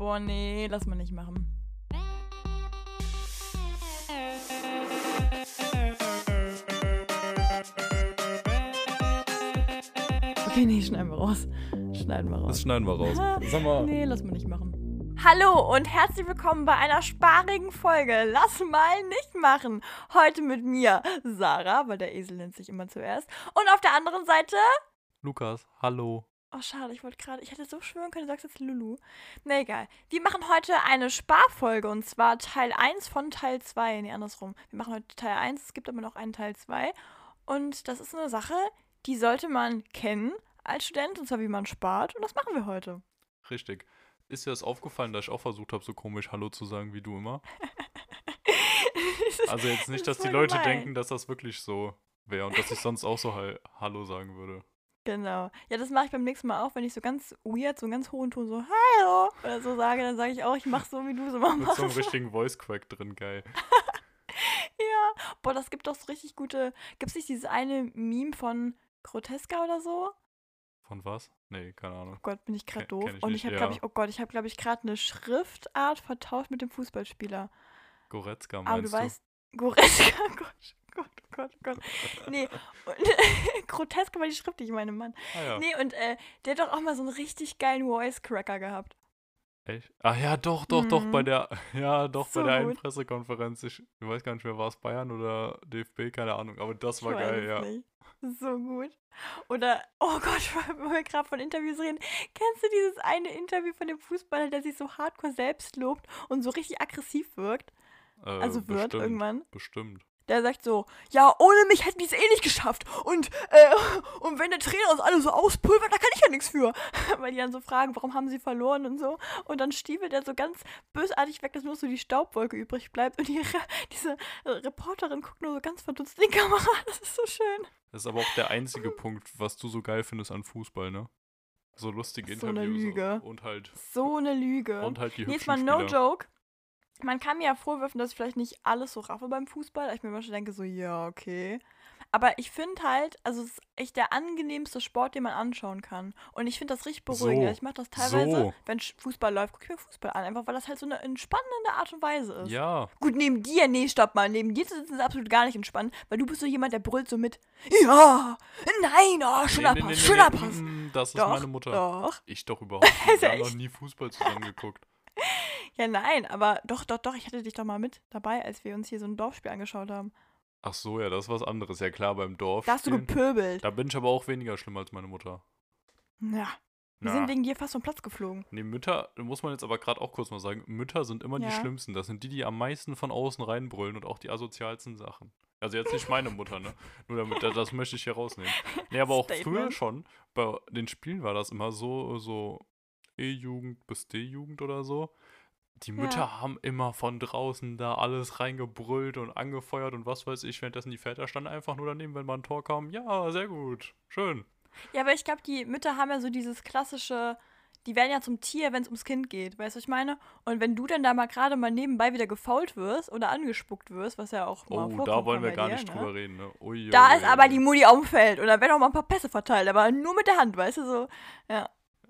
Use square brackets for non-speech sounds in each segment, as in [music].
Boah, nee, lass mal nicht machen. Okay, nee, schneiden wir raus. Schneiden wir raus. Das schneiden wir raus. Sag mal. Nee, lass mal nicht machen. Hallo und herzlich willkommen bei einer sparigen Folge. Lass mal nicht machen. Heute mit mir, Sarah, weil der Esel nennt sich immer zuerst. Und auf der anderen Seite. Lukas, hallo. Oh, schade, ich wollte gerade. Ich hätte so schwören können, du sagst jetzt Lulu. Na egal. Wir machen heute eine Sparfolge und zwar Teil 1 von Teil 2. Nee, andersrum. Wir machen heute Teil 1, es gibt aber noch einen Teil 2. Und das ist eine Sache, die sollte man kennen als Student, und zwar wie man spart. Und das machen wir heute. Richtig. Ist dir das aufgefallen, dass ich auch versucht habe, so komisch Hallo zu sagen wie du immer? [laughs] Also jetzt nicht, dass die Leute gemein. denken, dass das wirklich so wäre und dass ich sonst auch so hal- Hallo sagen würde. Genau. Ja, das mache ich beim nächsten Mal auch, wenn ich so ganz weird, so einen ganz hohen Ton so Hallo oder so sage, dann sage ich auch, ich mache so, wie du es immer Mit so einem machst. richtigen Voice Crack drin, geil. [laughs] Ja. Boah, das gibt doch so richtig gute. Gibt es nicht dieses eine Meme von Groteska oder so? Von was? Nee, keine Ahnung. Oh Gott, bin ich gerade doof. ich Und ich habe, ja. glaube ich, oh Gott, ich habe, glaube ich, gerade eine Schriftart vertauscht mit dem Fußballspieler. Goretzka Aber meinst du weißt, Goretzka, [laughs] Gott, Gott, Gott, Gott. Nee, und, [laughs] grotesk war die Schrift, die ich meine, Mann. Ah ja, Nee, und äh, der hat doch auch mal so einen richtig geilen Voice-Cracker gehabt. echt? Ah ja, doch, doch, doch, bei Mhm. der, [laughs] ja, doch, So bei der einen. Pressekonferenz. Ich, ich weiß gar nicht mehr, war es Bayern oder DFB, keine Ahnung, aber das war ich weiß geil, ja. Nicht. So gut. Oder, oh Gott, [laughs] wo wir gerade von Interviews reden. Kennst du dieses eine Interview von dem Fußballer, der sich so hardcore selbst lobt und so richtig aggressiv wirkt? Äh, Also wird bestimmt, irgendwann. Bestimmt. Der sagt so, ja, ohne mich hätten die es eh nicht geschafft. Und, äh, [laughs] und wenn der Trainer uns alle so auspulvert, da kann ich ja nichts für. [laughs] Weil die dann so fragen, warum haben sie verloren und so. Und dann stiefelt er so ganz bösartig weg, dass nur so die Staubwolke übrig bleibt. Und die, diese Reporterin guckt nur so ganz verdutzt in die Kamera. [laughs] Das ist so schön. Das ist aber auch der einzige Punkt, was du so geil findest an Fußball, ne? So lustige So eine Interviews Lüge. und halt So eine Lüge. und halt die jetzt mal no joke. Man kann mir ja vorwerfen, dass ich vielleicht nicht alles so raffe beim Fußball. Ich mir manchmal denke so, ja, okay. Aber ich finde halt, also es ist echt der angenehmste Sport, den man anschauen kann. Und ich finde das richtig beruhigend. So. Ich mache das teilweise, So. wenn Fußball läuft, gucke ich mir Fußball an. Einfach weil das halt so eine entspannende Art und Weise ist. Ja, Gut, neben dir, nee, stopp mal. Neben dir zu sitzen ist absolut gar nicht entspannt, weil du bist so jemand, der brüllt so mit, ja, nein, oh, schöner nee, nee, Pass, nee, schöner Pass. mm, das ist Doch, meine Mutter. Doch. Ich doch überhaupt [laughs] nicht. Wir haben noch nie Fußball zusammen geguckt. Ja, nein, aber doch, doch, doch, ich hatte dich doch mal mit dabei, als wir uns hier so ein Dorfspiel angeschaut haben. Ach so, ja, das ist was anderes. Ja klar, beim Dorf. Da hast du gepöbelt. Da bin ich aber auch weniger schlimm als meine Mutter. Ja. Wir Na. sind wegen dir fast vom Platz geflogen. Nee, Mütter, muss man jetzt aber gerade auch kurz mal sagen, Mütter sind immer Ja. die schlimmsten. Das sind die, die am meisten von außen reinbrüllen und auch die asozialsten Sachen. Also jetzt nicht meine Mutter, ne? [laughs] Nur damit, das möchte ich hier rausnehmen. Nee, aber auch früher Statement. schon, bei den Spielen war das immer so, so E-Jugend bis D-Jugend oder so. Die Mütter Ja. haben immer von draußen da alles reingebrüllt und angefeuert und was weiß ich, währenddessen die Väter standen einfach nur daneben, wenn mal ein Tor kam. Ja, sehr gut, schön. Ja, aber ich glaube, die Mütter haben ja so dieses klassische, die werden ja zum Tier, wenn es ums Kind geht, weißt du, was ich meine? Und wenn du dann da mal gerade mal nebenbei wieder gefault wirst oder angespuckt wirst, was ja auch mal Oh, da wollen wir gar dir, nicht ne? drüber reden, ne? Ui, Da ui, ist aber ui. die Mutti auf dem Feld und da werden auch mal ein paar Pässe verteilt, aber nur mit der Hand, weißt du, so. Ja,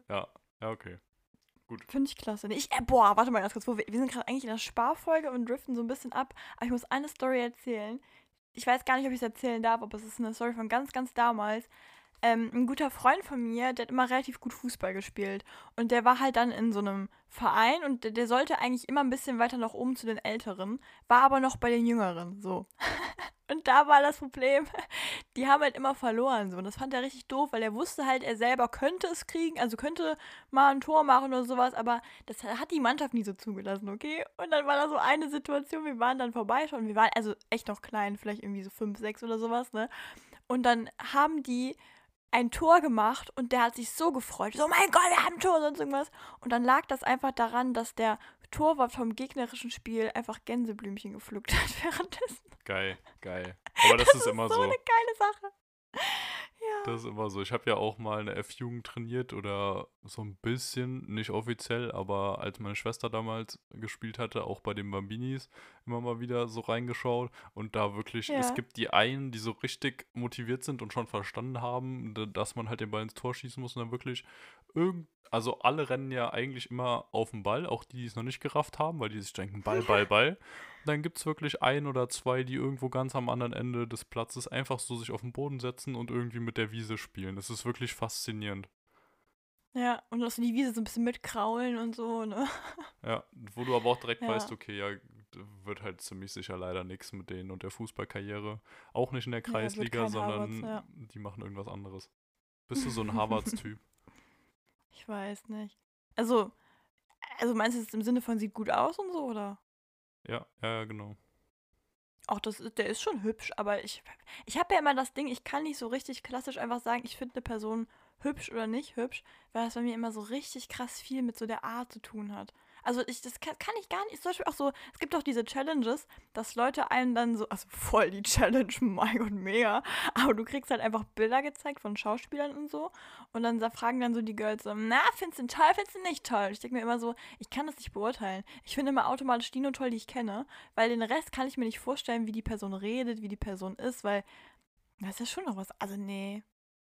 Ja, ja, okay. Finde ich klasse. Ich, äh, boah, warte mal ganz kurz, wo wir, wir sind gerade eigentlich in der Sparfolge und driften so ein bisschen ab, aber ich muss eine Story erzählen. Ich weiß gar nicht, ob ich es erzählen darf, aber es ist eine Story von ganz, ganz damals. Ähm, ein guter Freund von mir, der hat immer relativ gut Fußball gespielt. Und der war halt dann in so einem Verein und der, der sollte eigentlich immer ein bisschen weiter nach oben zu den Älteren, war aber noch bei den Jüngeren, so. [laughs] und da war das Problem, [laughs] die haben halt immer verloren, so. Und das fand er richtig doof, weil er wusste halt, er selber könnte es kriegen, also könnte mal ein Tor machen oder sowas, aber das hat die Mannschaft nie so zugelassen, okay? Und dann war da so eine Situation, wir waren dann vorbeischauen, wir waren also echt noch klein, vielleicht irgendwie so fünf, sechs oder sowas, ne? Und dann haben die ein Tor gemacht und der hat sich so gefreut. So, mein Gott, wir haben ein Tor, sonst irgendwas. Und dann lag das einfach daran, dass der Torwart vom gegnerischen Spiel einfach Gänseblümchen gepflückt hat [laughs] währenddessen. Geil, geil. Aber das, ist immer so, so. eine geile Sache. Ja. Das ist immer so. Ich habe ja auch mal eine F-Jugend trainiert oder so ein bisschen, nicht offiziell, aber als meine Schwester damals gespielt hatte, auch bei den Bambinis, immer mal wieder so reingeschaut und da wirklich, es Ja. gibt die einen, die so richtig motiviert sind und schon verstanden haben, dass man halt den Ball ins Tor schießen muss und dann wirklich irgend, also alle rennen ja eigentlich immer auf den Ball, auch die, die es noch nicht gerafft haben, weil die sich denken, Ball, Ball, [laughs] Ball. Dann gibt es wirklich ein oder zwei, die irgendwo ganz am anderen Ende des Platzes einfach so sich auf den Boden setzen und irgendwie mit der Wiese spielen. Das ist wirklich faszinierend. Ja, und dass die Wiese so ein bisschen mitkraulen und so, ne? [laughs] Ja, wo du aber auch direkt Ja. weißt, okay, ja, wird halt ziemlich sicher leider nichts mit denen und der Fußballkarriere. Auch nicht in der Ja, Kreisliga, kein sondern Harvards, ja. die machen irgendwas anderes. Bist du so ein Harvards-Typ? [laughs] [laughs] Ich weiß nicht. Also, also meinst du es im Sinne von sieht gut aus und so, oder? Ja, ja, genau. Auch das der ist schon hübsch, aber ich, ich habe ja immer das Ding, ich kann nicht so richtig klassisch einfach sagen, ich finde eine Person hübsch oder nicht hübsch, weil das bei mir immer so richtig krass viel mit so der Art zu tun hat. Also ich, das kann, kann ich gar nicht. Zum Beispiel auch so, es gibt auch diese Challenges, dass Leute einem dann so, also voll die Challenge, [laughs] mein Gott, mega. Aber du kriegst halt einfach Bilder gezeigt von Schauspielern und so. Und dann fragen dann so die Girls so, na, findest du ihn toll, findest du ihn nicht toll? Ich denke mir immer so, ich kann das nicht beurteilen. Ich finde immer automatisch die nur toll, die ich kenne, weil den Rest kann ich mir nicht vorstellen, wie die Person redet, wie die Person ist, weil das ist ja schon noch was. Also nee.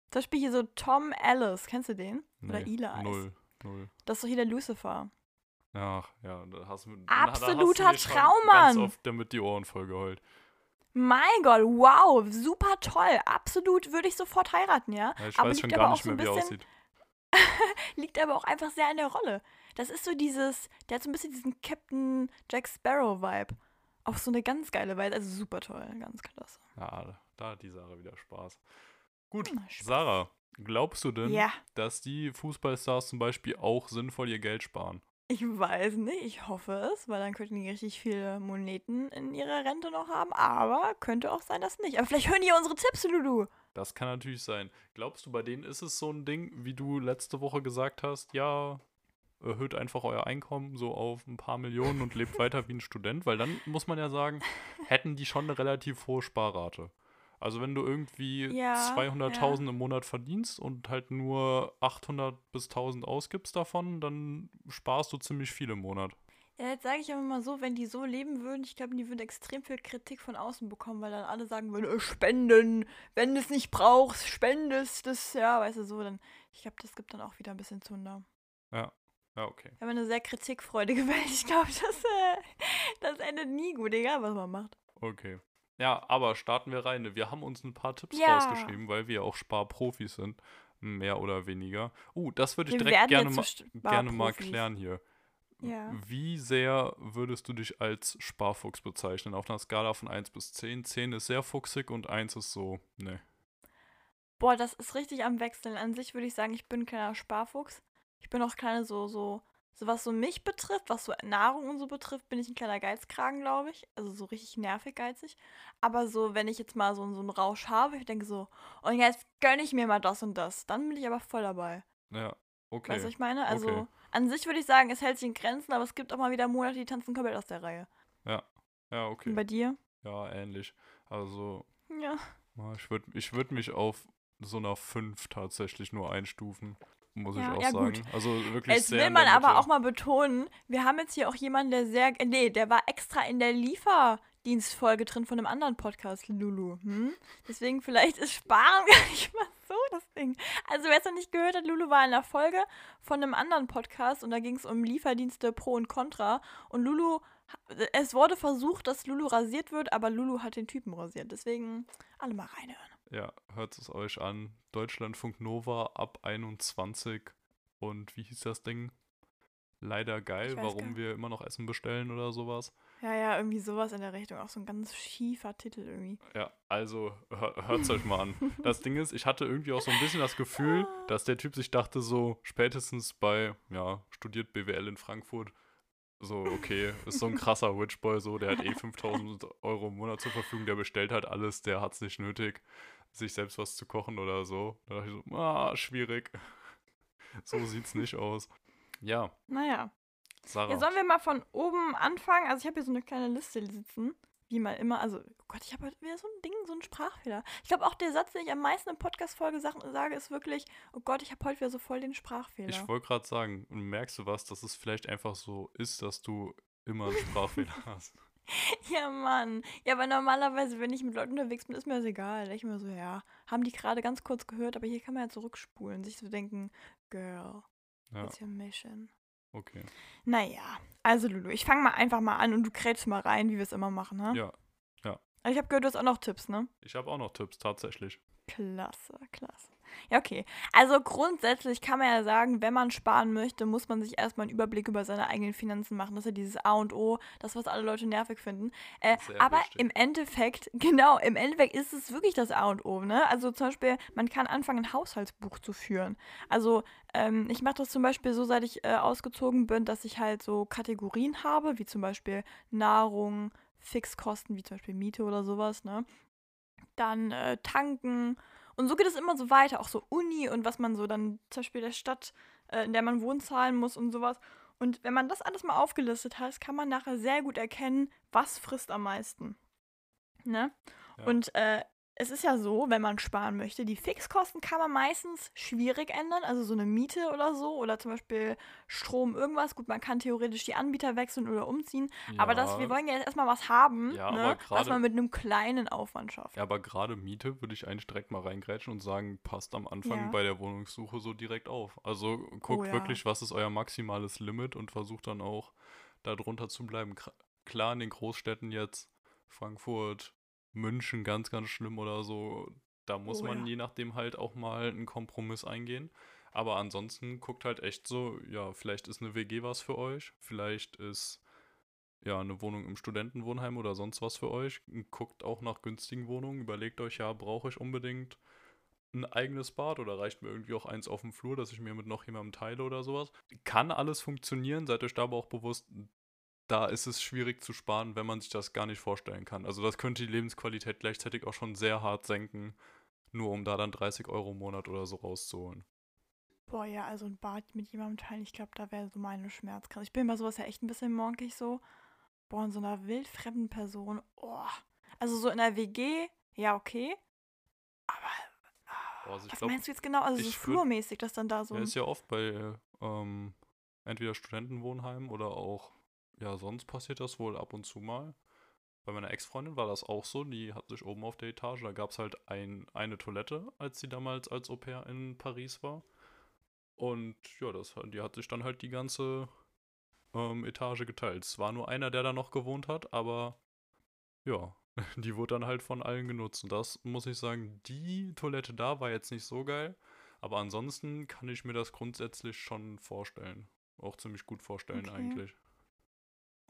Zum Beispiel hier so Tom Ellis, kennst du den? Oder Nee, Eli. Null, null. Das ist doch hier der Lucifer. Ach, ja, da hast du, Absoluter da hast du Traummann. ganz oft damit die Ohren voll geheult. Mein Gott, wow, super toll. Absolut würde ich sofort heiraten, ja. Ja, ich Aber weiß schon aber gar auch nicht so mehr, ein wie er bisschen- aussieht. [laughs] Liegt aber auch einfach sehr an der Rolle. Das ist so dieses, der hat so ein bisschen diesen Captain Jack Sparrow-Vibe. Auf so eine ganz geile Weise. Also super toll, ganz klasse. Ja, da hat die Sarah wieder Spaß. Gut, Na, Spaß. Sarah, glaubst du denn, Ja, dass die Fußballstars zum Beispiel auch sinnvoll ihr Geld sparen? Ich weiß nicht, ich hoffe es, weil dann könnten die richtig viele Moneten in ihrer Rente noch haben. Aber könnte auch sein, dass nicht. Aber vielleicht hören die unsere Tipps, Lulu. Das kann natürlich sein. Glaubst du, bei denen ist es so ein Ding, wie du letzte Woche gesagt hast, ja, erhöht einfach euer Einkommen so auf ein paar Millionen und lebt weiter wie ein Student? Weil dann muss man ja sagen, hätten die schon eine relativ hohe Sparrate. Also wenn du irgendwie Ja, 200.000 im Monat verdienst und halt nur 800 bis 1000 ausgibst davon, dann sparst du ziemlich viel im Monat. Ja, jetzt sage ich aber mal so, wenn die so leben würden, ich glaube, die würden extrem viel Kritik von außen bekommen, weil dann alle sagen würden, äh, spenden, wenn du es nicht brauchst, spendest das, ja, weißt du, so, dann, ich glaube, das gibt dann auch wieder ein bisschen Zunder. Ja, okay. Wir haben eine sehr kritikfreudige [laughs] Welt, ich glaube, das, äh, das endet nie gut, egal was man macht. Okay. Ja, aber starten wir rein. Wir haben uns ein paar Tipps Ja. rausgeschrieben, weil wir ja auch Sparprofis sind. Mehr oder weniger. Uh, das würde ich Wir direkt gerne, ma gerne mal klären hier. Ja. Wie sehr würdest du dich als Sparfuchs bezeichnen? Auf einer Skala von 1 bis 10. 10 ist sehr fuchsig und 1 ist so, ne. Boah, das ist richtig am Wechseln. An sich würde ich sagen, ich bin ein kleiner Sparfuchs. Ich bin auch kleine so, so, so was so mich betrifft, was so Nahrung und so betrifft, bin ich ein kleiner Geizkragen, glaube ich. Also so richtig nervig geizig. Aber so, wenn ich jetzt mal so, so einen Rausch habe, ich denke so, und jetzt gönne ich mir mal das und das, dann bin ich aber voll dabei. Ja, okay. Weißt du, was ich meine? Also Okay. an sich würde ich sagen, es hält sich in Grenzen, aber es gibt auch mal wieder Monate, die tanzen komplett aus der Reihe. Ja, Und okay. bei dir? Ja, ähnlich. Also, Ja. ja, ich würde ich würd mich auf so einer 5 tatsächlich nur einstufen, muss Ja, ich auch ja, gut. sagen. Also wirklich Jetzt sehr will in man aber auch mal betonen, wir haben jetzt hier auch jemanden, der sehr. Nee, der war extra in der Lieferdienstfolge drin von einem anderen Podcast, Lulu. Hm? Deswegen vielleicht ist Sparen [laughs] gar nicht mal so das Ding. Also, wer es noch nicht gehört hat, Lulu war in der Folge von einem anderen Podcast und da ging es um Lieferdienste Pro und Contra. Und Lulu. Es wurde versucht, dass Lulu rasiert wird, aber Lulu hat den Typen rasiert. Deswegen alle mal reinhören. Ja, hört es euch an. Deutschlandfunk Nova ab 21. Und wie hieß das Ding? Leider geil, warum wir immer noch Essen bestellen oder sowas. Ja, ja, irgendwie sowas in der Richtung. Auch so ein ganz schiefer Titel irgendwie. Ja, also hört es euch mal an. Das [laughs] Ding ist, ich hatte irgendwie auch so ein bisschen das Gefühl, Ah. dass der Typ sich dachte, so spätestens bei, ja, studiert BWL in Frankfurt, so, okay, ist so ein krasser Witchboy, so, der hat eh [laughs] 5000 Euro im Monat zur Verfügung, der bestellt halt alles, der hat es nicht nötig, sich selbst was zu kochen oder so. Da dachte ich so, ah, schwierig. [laughs] So sieht's nicht aus. Ja, Naja. Sarah. Ja, sollen wir mal von oben anfangen? Also ich habe hier so eine kleine Liste sitzen, wie mal immer. Also, oh Gott, ich habe heute wieder so ein Ding, so einen Sprachfehler. Ich glaube auch der Satz, den ich am meisten in Podcast-Folge sage, ist wirklich, oh Gott, ich habe heute wieder so voll den Sprachfehler. Ich wollte gerade sagen, merkst du was, dass es vielleicht einfach so ist, dass du immer einen Sprachfehler [laughs] hast? [laughs] ja, Mann. Ja, aber normalerweise, wenn ich mit Leuten unterwegs bin, ist mir das egal. Da denk ich mir so, ja, haben die gerade ganz kurz gehört, aber hier kann man ja zurückspulen, sich so denken, Girl, Ja, What's your mission? okay. Naja, also Lulu, ich fange mal einfach mal an und du krätst mal rein, wie wir es immer machen, ne? Ja, Also ich habe gehört, du hast auch noch Tipps, ne? ich habe auch noch Tipps, tatsächlich. Klasse, klasse. Ja, okay. Also grundsätzlich kann man ja sagen, wenn man sparen möchte, muss man sich erstmal einen Überblick über seine eigenen Finanzen machen. Das ist ja dieses A und O, das, was alle Leute nervig finden. Äh, aber wichtig. im Endeffekt, [laughs] genau, im Endeffekt ist es wirklich das A und O, ne? Also zum Beispiel, man kann anfangen, ein Haushaltsbuch zu führen. Also ähm, ich mache das zum Beispiel so, seit ich äh, ausgezogen bin, dass ich halt so Kategorien habe, wie zum Beispiel Nahrung, Fixkosten, wie zum Beispiel Miete oder sowas, ne? Dann äh, tanken. Und so geht es immer so weiter, auch so Uni und was man so dann zum Beispiel der Stadt, äh, in der man wohnt, zahlen muss und sowas. Und wenn man das alles mal aufgelistet hat, kann man nachher sehr gut erkennen, was frisst am meisten. Ne? Ja. Und äh, es ist ja so, wenn man sparen möchte, die Fixkosten kann man meistens schwierig ändern, also so eine Miete oder so, oder zum Beispiel Strom, irgendwas. Gut, man kann theoretisch die Anbieter wechseln oder umziehen, aber das, wir wollen ja jetzt erstmal was haben, Ja, ne, aber was man mit einem kleinen Aufwand schafft. Ja, aber gerade Miete würde ich eigentlich direkt mal reingrätschen und sagen, passt am Anfang Ja. bei der Wohnungssuche so direkt auf. Also guckt Oh ja. wirklich, was ist euer maximales Limit und versucht dann auch da drunter zu bleiben. Klar, in den Großstädten jetzt, Frankfurt, München, ganz, ganz schlimm oder so, da muss Oh man ja. je nachdem halt auch mal einen Kompromiss eingehen. Aber ansonsten guckt halt echt so, ja, vielleicht ist eine WG was für euch, vielleicht ist ja, eine Wohnung im Studentenwohnheim oder sonst was für euch. Guckt auch nach günstigen Wohnungen. Überlegt euch, ja, brauche ich unbedingt ein eigenes Bad oder reicht mir irgendwie auch eins auf dem Flur, dass ich mir mit noch jemandem teile oder sowas. Kann alles funktionieren, seid euch da aber auch bewusst, da ist es schwierig zu sparen, wenn man sich das gar nicht vorstellen kann. Also das könnte die Lebensqualität gleichzeitig auch schon sehr hart senken, nur um da dann 30 Euro im Monat oder so rauszuholen. Boah, ja, also ein Bad mit jemandem teilen, ich glaube, da wäre so meine Schmerzgrenze. Ich bin bei sowas ja echt ein bisschen monkig so. Boah, in so einer wildfremden Person, oh. Also so in der WG, ja, okay. Aber, ah, Also was glaub, meinst du jetzt genau? Also so flurmäßig, dass dann da so Ja, ist ja oft bei ähm, entweder Studentenwohnheimen oder auch, ja, sonst passiert das wohl ab und zu mal. Bei meiner Ex-Freundin war das auch so, die hat sich oben auf der Etage, da gab es halt ein, eine Toilette, als sie damals als Au pair in Paris war. Und ja, das, die hat sich dann halt die ganze ähm, Etage geteilt. Es war nur einer, der da noch gewohnt hat, aber ja, [laughs] die wurde dann halt von allen genutzt. Und das muss ich sagen, die Toilette da war jetzt nicht so geil. Aber ansonsten kann ich mir das grundsätzlich schon vorstellen. Auch ziemlich gut vorstellen Okay. eigentlich.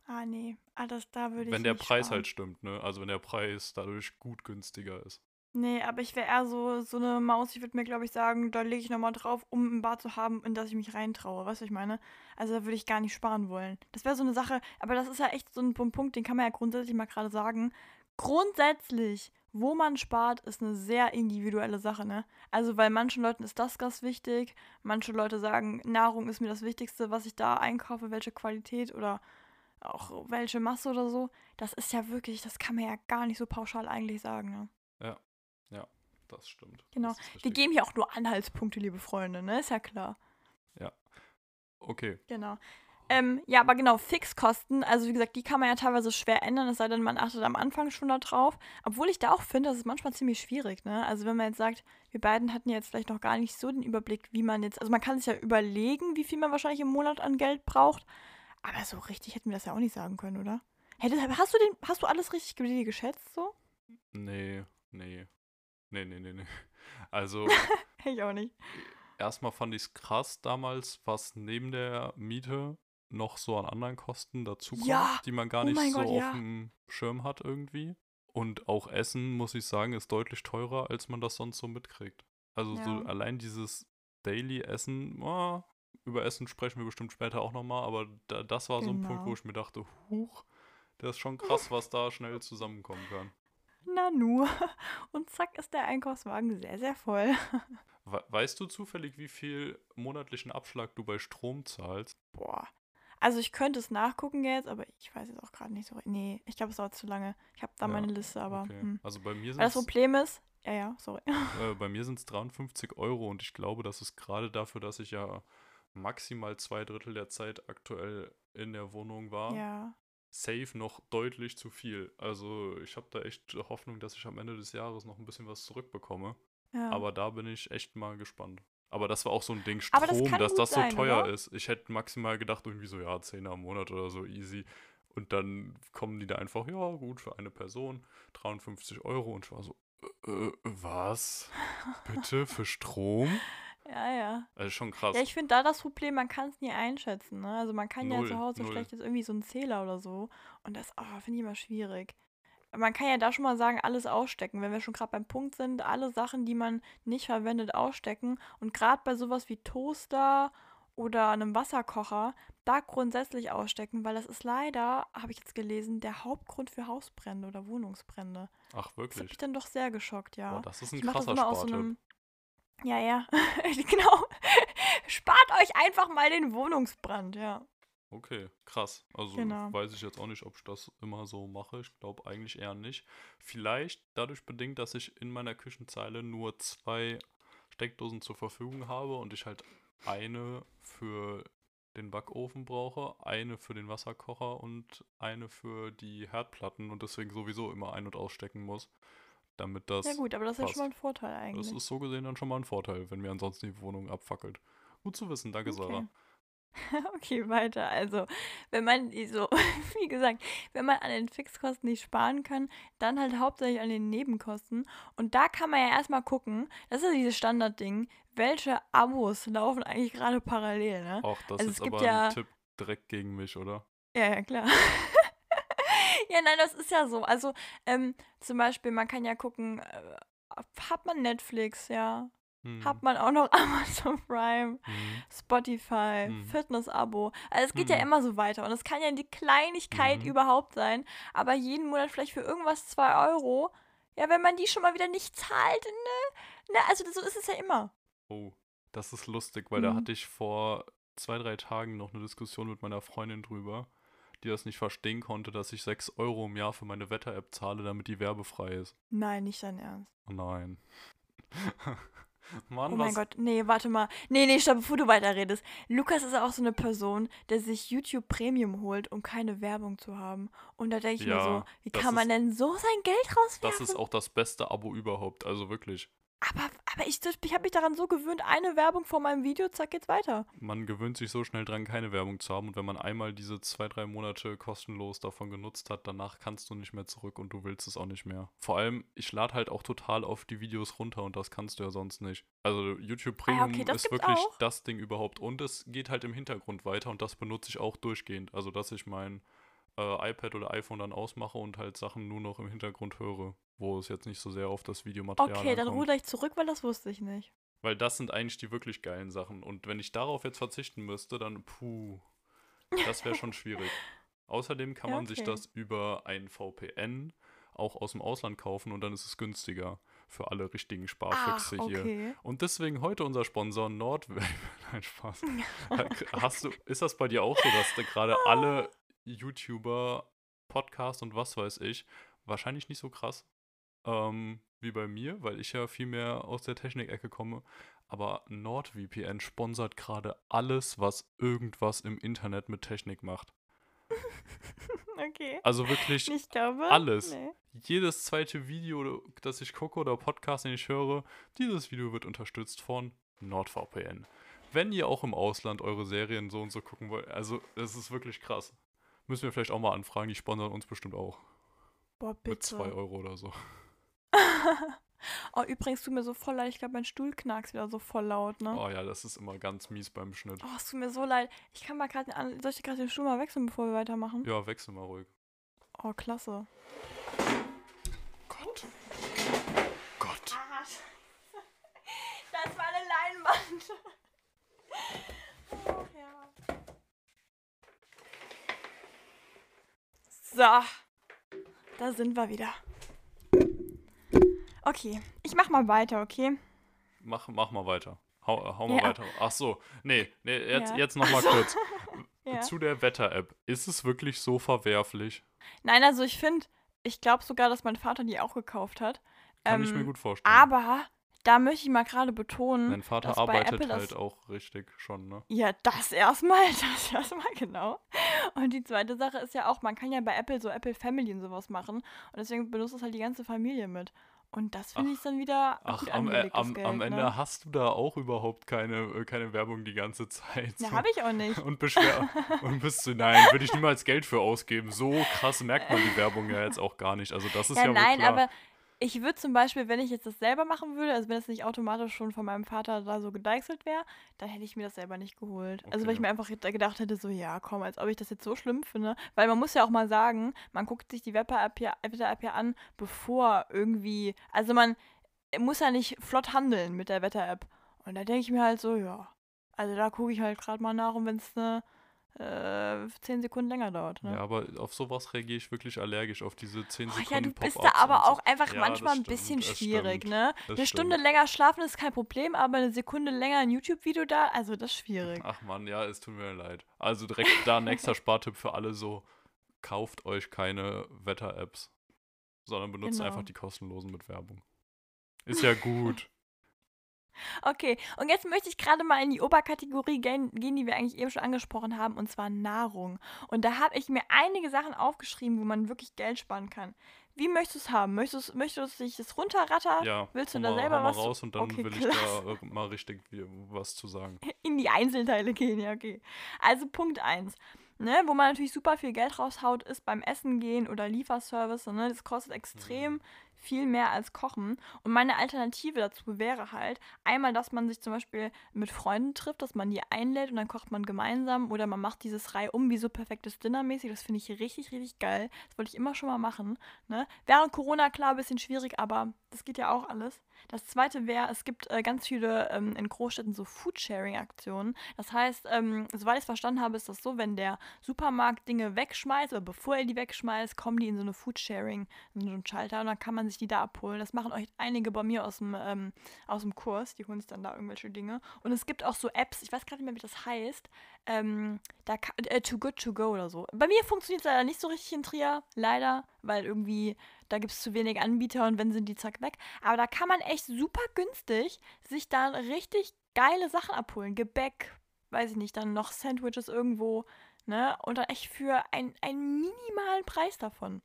Ah, nee. Ah, das, da würde ich Wenn der Preis sparen. halt stimmt, ne? Also wenn der Preis dadurch gut günstiger ist. Nee, aber ich wäre eher so, so eine Maus, ich würde mir, glaube ich, sagen, da lege ich nochmal drauf, um ein Bad zu haben, in das ich mich reintraue. Weißt du, was ich meine? Also da würde ich gar nicht sparen wollen. Das wäre so eine Sache, aber das ist ja echt so ein Pun- Punkt, den kann man ja grundsätzlich mal gerade sagen. Grundsätzlich, wo man spart, ist eine sehr individuelle Sache, ne? Also, weil manchen Leuten ist das ganz wichtig, manche Leute sagen, Nahrung ist mir das Wichtigste, was ich da einkaufe, welche Qualität oder auch welche Masse oder so. Das ist ja wirklich, das kann man ja gar nicht so pauschal eigentlich sagen, ne? Das stimmt. Genau. Das Wir geben hier auch nur Anhaltspunkte, liebe Freunde, ne? Ist ja klar. Okay. Genau. Ähm, ja, aber genau, Fixkosten, also wie gesagt, die kann man ja teilweise schwer ändern, es sei denn, man achtet am Anfang schon da drauf. Obwohl ich da auch finde, das ist manchmal ziemlich schwierig, ne? Also wenn man jetzt sagt, wir beiden hatten jetzt vielleicht noch gar nicht so den Überblick, wie man jetzt, also man kann sich ja überlegen, wie viel man wahrscheinlich im Monat an Geld braucht, aber so richtig hätten wir das ja auch nicht sagen können, oder? Hättest, hast du den, hast du alles richtig geschätzt so? Nee, nee. Nee, nee, nee, nee. Also, [laughs] Ich auch nicht. erstmal fand ich es krass damals, was neben der Miete noch so an anderen Kosten dazukommt, Ja. die man gar Oh nicht mein so Gott, auf ja. dem Schirm hat irgendwie. Und auch Essen, muss ich sagen, ist deutlich teurer, als man das sonst so mitkriegt. Also so Ja. allein dieses Daily-Essen, ah, über Essen sprechen wir bestimmt später auch nochmal, aber da, das war so ein Punkt, Genau. wo ich mir dachte, huch, das ist schon krass, was da schnell zusammenkommen kann. Nanu. [laughs] Und zack ist der Einkaufswagen sehr, sehr voll. [laughs] We weißt du zufällig, wie viel monatlichen Abschlag du bei Strom zahlst? Boah. Also ich könnte es nachgucken jetzt, aber ich weiß es auch gerade nicht so. Nee, ich glaube, es dauert zu lange. Ich habe da Ja, meine Liste, aber. Okay. Hm. Also bei mir Weil das sind Problem ist. Ja, ja, sorry. äh, bei mir sind es 53 Euro und ich glaube, das ist gerade dafür, dass ich ja maximal zwei Drittel der Zeit aktuell in der Wohnung war, Ja. safe noch deutlich zu viel. Also ich habe da echt Hoffnung, dass ich am Ende des Jahres noch ein bisschen was zurückbekomme. ja. Aber da bin ich echt mal gespannt. Aber das war auch so ein Ding, das Strom, kann dass das so sein, teuer oder? ist. Ich hätte maximal gedacht, irgendwie so, ja, 10 am Monat oder so, easy. Und dann kommen die da einfach, ja, gut, für eine Person, 53 Euro. Und ich war so, äh, äh, was? [laughs] Bitte? Für Strom? Ja, ja. Also schon krass. Ja, ich finde da das Problem, man kann es nie einschätzen. Ne? Also man kann ja Null, zu Hause null. vielleicht jetzt irgendwie so einen Zähler oder so. Und das oh, finde ich immer schwierig. Man kann ja da schon mal sagen, alles ausstecken. Wenn wir schon gerade beim Punkt sind, alle Sachen, die man nicht verwendet, ausstecken. Und gerade bei sowas wie Toaster oder einem Wasserkocher, da grundsätzlich ausstecken, weil das ist leider, habe ich jetzt gelesen, der Hauptgrund für Hausbrände oder Wohnungsbrände. Ach, Das hat wirklich? mich dann doch sehr geschockt, ja. Boah, das ist ein Ich mache das krasser immer aus so einem. Ja, ja. [laughs] genau. Spart euch einfach mal den Wohnungsbrand, ja. Okay, krass. Also Genau. weiß ich jetzt auch nicht, ob ich das immer so mache. Ich glaube eigentlich eher nicht. Vielleicht dadurch bedingt, dass ich in meiner Küchenzeile nur zwei Steckdosen zur Verfügung habe und ich halt eine für den Backofen brauche, eine für den Wasserkocher und eine für die Herdplatten und deswegen sowieso immer ein- und ausstecken muss, damit das Ja gut, aber das ist ja passt. schon mal ein Vorteil Das eigentlich. ist so gesehen dann schon mal ein Vorteil, wenn mir ansonsten die Wohnung abfackelt. Gut zu wissen, danke Sarah. Okay. [laughs] Okay, weiter. Also, wenn man, so, [laughs] wie gesagt, wenn man an den Fixkosten nicht sparen kann, dann halt hauptsächlich an den Nebenkosten. Und da kann man ja erstmal gucken, das ist ja dieses Standardding, welche Abos laufen eigentlich gerade parallel, ne? Auch das Also ist aber ja- ein Tipp direkt gegen mich, oder? Ja, ja, klar. [laughs] [laughs] ja, nein, das ist ja so. Also, ähm, zum Beispiel, man kann ja gucken, äh, hat man Netflix, ja? Hm. Hat man auch noch [laughs] Amazon Prime, Hm. Spotify, Mhm. Fitness-Abo. Also es geht ja Mhm. immer so weiter. Und es kann ja die Kleinigkeit Mhm. überhaupt sein, aber jeden Monat vielleicht für irgendwas 2 Euro. Ja, wenn man die schon mal wieder nicht zahlt, ne? ne also so ist es ja immer. Oh, das ist lustig, weil da Mhm. hatte ich vor zwei, drei Tagen noch eine Diskussion mit meiner Freundin drüber, die das nicht verstehen konnte, dass ich 6 Euro im Jahr für meine Wetter-App zahle, damit die werbefrei ist. Nein, nicht dein Ernst. Oh nein. [laughs] Mann, Oh mein was? Gott, nee, warte mal. Nee, nee, stopp, bevor du weiterredest. Lukas ist auch so eine Person, der sich YouTube Premium holt, um keine Werbung zu haben. Und da denke ich mir Ja, so, wie kann man ist- denn so sein Geld rauswerfen? Das ist auch das beste Abo überhaupt, also wirklich. Aber aber ich, ich habe mich daran so gewöhnt, eine Werbung vor meinem Video, zack, geht's weiter. Man gewöhnt sich so schnell dran, keine Werbung zu haben. Und wenn man einmal diese zwei, drei Monate kostenlos davon genutzt hat, danach kannst du nicht mehr zurück und du willst es auch nicht mehr. Vor allem, ich lade halt auch total oft die Videos runter und das kannst du ja sonst nicht. Also YouTube Ah Premium okay, das ist wirklich auch. das Ding überhaupt. Und es geht halt im Hintergrund weiter und das benutze ich auch durchgehend. Also, dass ich mein äh, iPad oder iPhone dann ausmache und halt Sachen nur noch im Hintergrund höre, wo es jetzt nicht so sehr auf das Videomaterial Okay, dann ruder ich zurück, weil das wusste ich nicht. Weil das sind eigentlich die wirklich geilen Sachen. Und wenn ich darauf jetzt verzichten müsste, dann puh, das wäre schon [laughs] schwierig. Außerdem kann Ja, man sich okay. das über ein VPN auch aus dem Ausland kaufen und dann ist es günstiger für alle richtigen Ach, Sparfüchse hier. okay. Und deswegen heute unser Sponsor Nordwave. [laughs] Nein, Spaß. [laughs] Hast du, ist das bei dir auch so, dass da gerade alle YouTuber, Podcast und was weiß ich, wahrscheinlich nicht so krass ähm, wie bei mir, weil ich ja viel mehr aus der Technik-Ecke komme. Aber NordVPN sponsert gerade alles, was irgendwas im Internet mit Technik macht. [laughs] Okay. Also wirklich Ich glaube. alles. Nee. jedes zweite Video, das ich gucke oder Podcast, den ich höre, dieses Video wird unterstützt von NordVPN. Wenn ihr auch im Ausland eure Serien so und so gucken wollt, also es ist wirklich krass. Müssen wir vielleicht auch mal anfragen, die sponsern uns bestimmt auch. Boah, Mit bitte. 2 Euro oder so. [laughs] oh, übrigens tut mir so voll leid. Ich glaube, mein Stuhl knackst wieder so voll laut, ne? Oh ja, das ist immer ganz mies beim Schnitt. Oh, es tut mir so leid. Ich kann mal gerade. Soll ich gerade den Stuhl mal wechseln, bevor wir weitermachen? Ja, wechsel mal ruhig. Oh, klasse. Gott. Gott. Das war eine Leinwand. Ach ja. So. Da sind wir wieder. Okay, ich mach mal weiter, okay? Mach, mach mal weiter. Hau, hau mal Ja. weiter. Ach so, nee, nee jetzt, Ja. jetzt noch mal kurz. [laughs] Ja. Zu der Wetter-App. Ist es wirklich so verwerflich? Nein, also ich finde, ich glaube sogar, dass mein Vater die auch gekauft hat. Kann ich mir Ähm, gut vorstellen. Aber da möchte ich mal gerade betonen, Dein Vater dass bei arbeitet das halt auch richtig schon, ne? Ja, das erstmal, [laughs] das erstmal, genau. Und die zweite Sache ist ja auch, man kann ja bei Apple so Apple Family und sowas machen. Und deswegen benutzt es halt die ganze Familie mit. Und das finde ich dann wieder Ach, gut am, äh, am, Geld, am Ende ne? hast du da auch überhaupt keine, äh, keine Werbung die ganze Zeit. Ja, so. habe ich auch nicht. Und beschwer [laughs] und bist du, nein, würde ich niemals Geld für ausgeben. So krass merkt man die Werbung ja jetzt auch gar nicht. Also das ist ja, Ja, nein, klar. aber ich würde zum Beispiel, wenn ich jetzt das selber machen würde, also wenn es nicht automatisch schon von meinem Vater da so gedeichselt wäre, dann hätte ich mir das selber nicht geholt. Also weil ich Okay. mir einfach gedacht hätte, so, ja, komm, als ob ich das jetzt so schlimm finde. Weil man muss ja auch mal sagen, man guckt sich die Wetter-App ja, Wetter-App ja an, bevor irgendwie, also man muss ja nicht flott handeln mit der Wetter-App. Und da denke ich mir halt so, ja, also da gucke ich halt gerade mal nach und wenn es eine äh, 10 Sekunden länger dauert. Ne? Ja, aber auf sowas reagiere ich wirklich allergisch, auf diese 10 Oh, Sekunden ja, du bist da aber so. auch einfach Ja, manchmal ein bisschen stimmt, schwierig, stimmt, ne? Eine Stunde stimmt. länger schlafen ist kein Problem, aber eine Sekunde länger ein YouTube-Video da, also das ist schwierig. Ach man, ja, es tut mir leid. Also direkt da extra [laughs] Spartipp für alle so, kauft euch keine Wetter-Apps, sondern benutzt Genau. einfach die kostenlosen mit Werbung. Ist ja gut. Okay, und jetzt möchte ich gerade mal in die Oberkategorie gehen, die wir eigentlich eben schon angesprochen haben, und zwar Nahrung. Und da habe ich mir einige Sachen aufgeschrieben, wo man wirklich Geld sparen kann. Wie möchtest du es haben? Möchtest, du- möchtest du, dass ich das runterratter? Ja, Willst du da mal, selber mal was? raus und dann Okay, will ich klasse. da äh, mal richtig was zu sagen. [laughs] in die Einzelteile gehen, ja, okay. Also Punkt 1. Ne, wo man natürlich super viel Geld raushaut, ist beim Essen gehen oder Lieferservice. Ne, das kostet extrem Mhm. Viel mehr als Kochen. Und meine Alternative dazu wäre halt einmal, dass man sich zum Beispiel mit Freunden trifft, dass man die einlädt und dann kocht man gemeinsam oder man macht dieses Reihe um wie so perfektes Dinner mäßig. Das finde ich richtig, richtig geil. Das wollte ich immer schon mal machen. Ne? Während Corona klar ein bisschen schwierig, aber das geht ja auch alles. Das zweite wäre, es gibt äh, ganz viele ähm, in Großstädten so Foodsharing-Aktionen. Das heißt, ähm, soweit ich es verstanden habe, ist das so, wenn der Supermarkt Dinge wegschmeißt oder bevor er die wegschmeißt, kommen die in so eine Foodsharing, in so einen Schalter und dann kann man sich die da abholen. Das machen euch einige bei mir aus dem, ähm, aus dem Kurs, die holen sich dann da irgendwelche Dinge. Und es gibt auch so Apps, ich weiß gerade nicht mehr, wie das heißt, ähm, da äh, Too Good To Go oder so. Bei mir funktioniert es leider nicht so richtig in Trier, leider, weil irgendwie da gibt es zu wenig Anbieter und wenn sind die zack weg. Aber da kann man echt super günstig sich dann richtig geile Sachen abholen. Gebäck, weiß ich nicht, dann noch Sandwiches irgendwo, ne? Und dann echt für ein, einen minimalen Preis davon.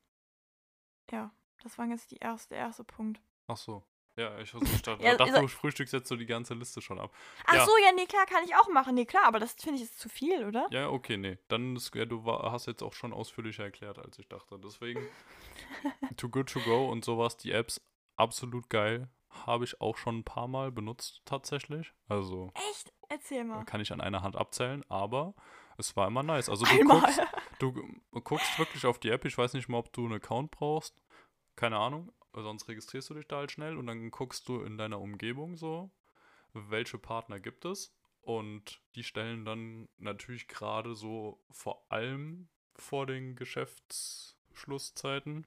Ja, das war jetzt die erste, der erste Punkt. Ach so. Ja, ich, dachte, [laughs] Ja, dachte so- du frühstückst jetzt so die ganze Liste schon ab. Ach Ja. so, ja, nee, klar, kann ich auch machen. Nee, klar, aber das finde ich ist zu viel, oder? Ja, okay, nee. Dann ist, ja, du war, hast jetzt auch schon ausführlicher erklärt, als ich dachte. Deswegen [laughs] Too Good To Go und sowas, die Apps, absolut geil. Habe ich auch schon ein paar Mal benutzt, tatsächlich. Also Echt? Erzähl mal. kann ich an einer Hand abzählen, aber es war immer nice. Also du Einmal. guckst, du guckst wirklich auf die App. Ich weiß nicht mal, ob du einen Account brauchst. Keine Ahnung. Sonst registrierst du dich da halt schnell und dann guckst du in deiner Umgebung so, welche Partner gibt es. Und die stellen dann natürlich gerade so vor allem vor den Geschäftsschlusszeiten.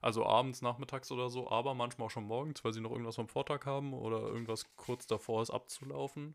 Also abends, nachmittags oder so, aber manchmal auch schon morgens, weil sie noch irgendwas vom Vortag haben oder irgendwas kurz davor ist abzulaufen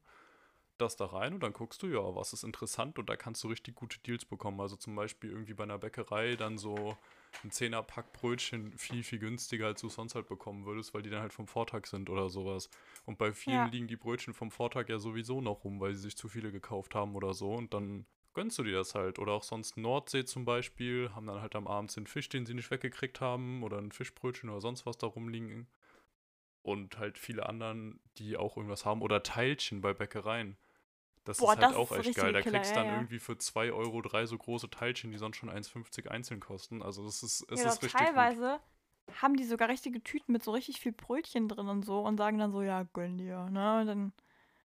das da rein und dann guckst du, ja, was ist interessant und da kannst du richtig gute Deals bekommen. Also zum Beispiel irgendwie bei einer Bäckerei dann so ein 10er Pack Brötchen viel, viel günstiger, als du sonst halt bekommen würdest, weil die dann halt vom Vortag sind oder sowas. Und bei vielen Ja. liegen die Brötchen vom Vortag ja sowieso noch rum, weil sie sich zu viele gekauft haben oder so und dann gönnst du dir das halt. Oder auch sonst Nordsee zum Beispiel, haben dann halt am Abend den Fisch, den sie nicht weggekriegt haben oder ein Fischbrötchen oder sonst was da rumliegen. Und halt viele anderen, die auch irgendwas haben. Oder Teilchen bei Bäckereien. Das Boah, ist halt das auch ist echt geil. Da kriegst du dann ja. irgendwie für 2 Euro drei so große Teilchen, die sonst schon 1,50 einzeln kosten. Also das ist, es ja, ist richtig gut. teilweise haben die sogar richtige Tüten mit so richtig viel Brötchen drin und so und sagen dann so, ja, gönn dir. Ne? Und dann,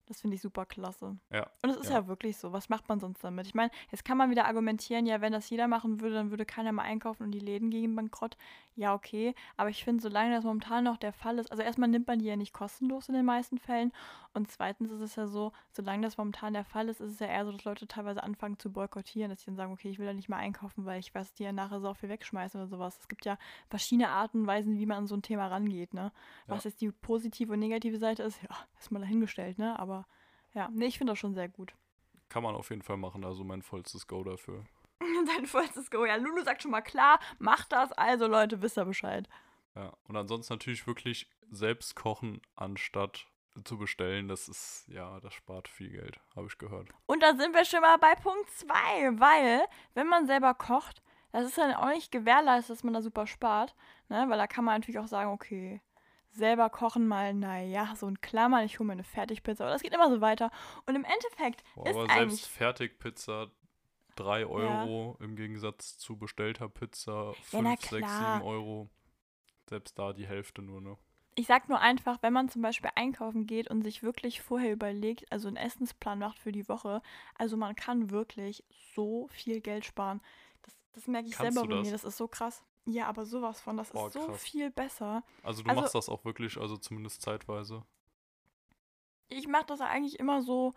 das finde ich super klasse. Ja, Und es ist ja. ja. wirklich so. Was macht man sonst damit? Ich meine, jetzt kann man wieder argumentieren, ja, wenn das jeder machen würde, dann würde keiner mehr einkaufen und die Läden gehen bankrott. Ja, okay. Aber ich finde, solange das momentan noch der Fall ist, also erstmal nimmt man die ja nicht kostenlos in den meisten Fällen. Und zweitens ist es ja so, solange das momentan der Fall ist, ist es ja eher so, dass Leute teilweise anfangen zu boykottieren, dass sie dann sagen, okay, ich will da nicht mehr einkaufen, weil ich weiß, die ja nachher so viel wegschmeißen oder sowas. Es gibt ja verschiedene Arten und Weisen, wie man an so ein Thema rangeht, ne? Was Ja. jetzt die positive und negative Seite ist, ja, ist mal dahingestellt, ne? Aber ja, nee, ich finde das schon sehr gut. Kann man auf jeden Fall machen. Also mein vollstes Go dafür. [laughs] Dein vollstes Go. Ja, Lulu sagt schon mal klar, mach das. Also Leute, wisst ihr Bescheid. Ja. Und ansonsten natürlich wirklich selbst kochen, anstatt zu bestellen. Das ist, ja, das spart viel Geld, habe ich gehört. Und da sind wir schon mal bei Punkt 2, weil, wenn man selber kocht, das ist dann auch nicht gewährleistet, dass man da super spart, ne? Weil da kann man natürlich auch sagen, okay, selber kochen mal, naja, so ein Klammern, ich hole mir eine Fertigpizza, aber das geht immer so weiter. Und im Endeffekt Boah, ist aber selbst Fertigpizza 3 Euro im Gegensatz zu bestellter Pizza 5, Ja, na 6, 7 klar. Euro. Selbst da die Hälfte nur, ne? Ich sag nur einfach, wenn man zum Beispiel einkaufen geht und sich wirklich vorher überlegt, also einen Essensplan macht für die Woche, also man kann wirklich so viel Geld sparen. Das, das merke ich Kannst selber bei mir, das? das ist so krass. Ja, aber sowas von, das Boah, ist so krass. viel besser. Also du Also- machst das auch wirklich, also zumindest zeitweise. Ich mache das eigentlich immer so,